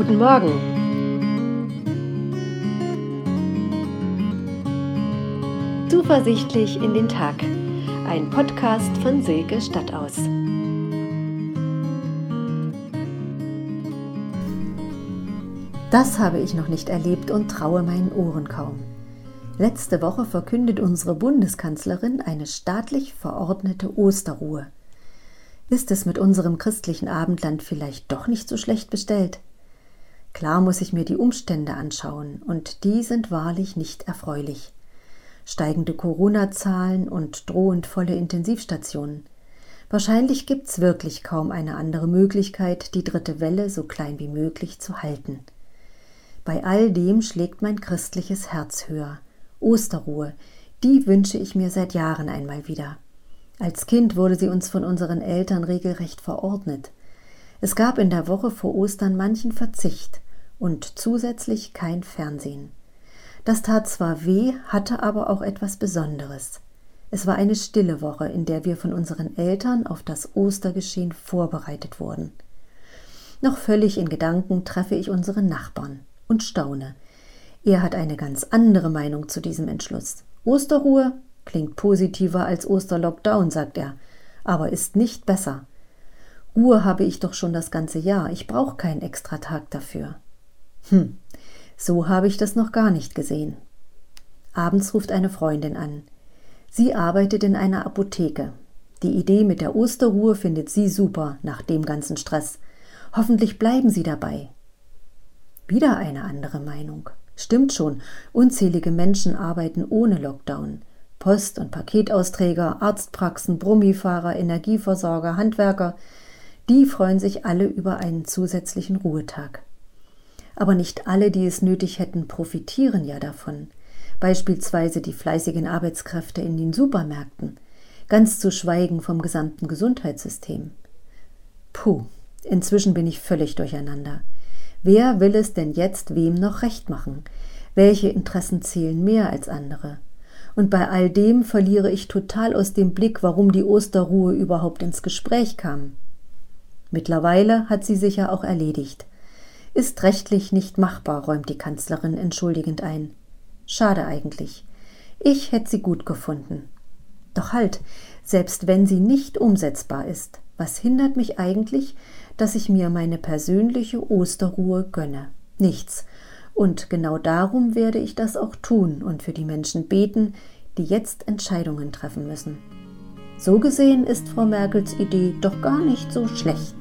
Guten Morgen. Zuversichtlich in den Tag. Ein Podcast von Silke Stadtaus. Das habe ich noch nicht erlebt und traue meinen Ohren kaum. Letzte Woche verkündet unsere Bundeskanzlerin eine staatlich verordnete Osterruhe. Ist es mit unserem christlichen Abendland vielleicht doch nicht so schlecht bestellt? Klar muss ich mir die Umstände anschauen, und die sind wahrlich nicht erfreulich. Steigende Corona-Zahlen und drohend volle Intensivstationen. Wahrscheinlich gibt's wirklich kaum eine andere Möglichkeit, die dritte Welle so klein wie möglich zu halten. Bei all dem schlägt mein christliches Herz höher. Osterruhe, die wünsche ich mir seit Jahren einmal wieder. Als Kind wurde sie uns von unseren Eltern regelrecht verordnet. Es gab in der Woche vor Ostern manchen Verzicht und zusätzlich kein Fernsehen. Das tat zwar weh, hatte aber auch etwas Besonderes. Es war eine stille Woche, in der wir von unseren Eltern auf das Ostergeschehen vorbereitet wurden. Noch völlig in Gedanken treffe ich unseren Nachbarn und staune. Er hat eine ganz andere Meinung zu diesem Entschluss. Osterruhe klingt positiver als Osterlockdown, sagt er, aber ist nicht besser. Ruhe habe ich doch schon das ganze Jahr, ich brauche keinen Extratag dafür. Hm, so habe ich das noch gar nicht gesehen. Abends ruft eine Freundin an. Sie arbeitet in einer Apotheke. Die Idee mit der Osterruhe findet sie super nach dem ganzen Stress. Hoffentlich bleiben Sie dabei. Wieder eine andere Meinung. Stimmt schon, unzählige Menschen arbeiten ohne Lockdown. Post- und Paketausträger, Arztpraxen, Brummifahrer, Energieversorger, Handwerker, die freuen sich alle über einen zusätzlichen Ruhetag. Aber nicht alle, die es nötig hätten, profitieren ja davon. Beispielsweise die fleißigen Arbeitskräfte in den Supermärkten, ganz zu schweigen vom gesamten Gesundheitssystem. Puh, inzwischen bin ich völlig durcheinander. Wer will es denn jetzt wem noch recht machen? Welche Interessen zählen mehr als andere? Und bei all dem verliere ich total aus dem Blick, warum die Osterruhe überhaupt ins Gespräch kam. Mittlerweile hat sie sich ja auch erledigt. Ist rechtlich nicht machbar, räumt die Kanzlerin entschuldigend ein. Schade eigentlich. Ich hätte sie gut gefunden. Doch halt, selbst wenn sie nicht umsetzbar ist, was hindert mich eigentlich, dass ich mir meine persönliche Osterruhe gönne? Nichts. Und genau darum werde ich das auch tun und für die Menschen beten, die jetzt Entscheidungen treffen müssen. So gesehen ist Frau Merkels Idee doch gar nicht so schlecht.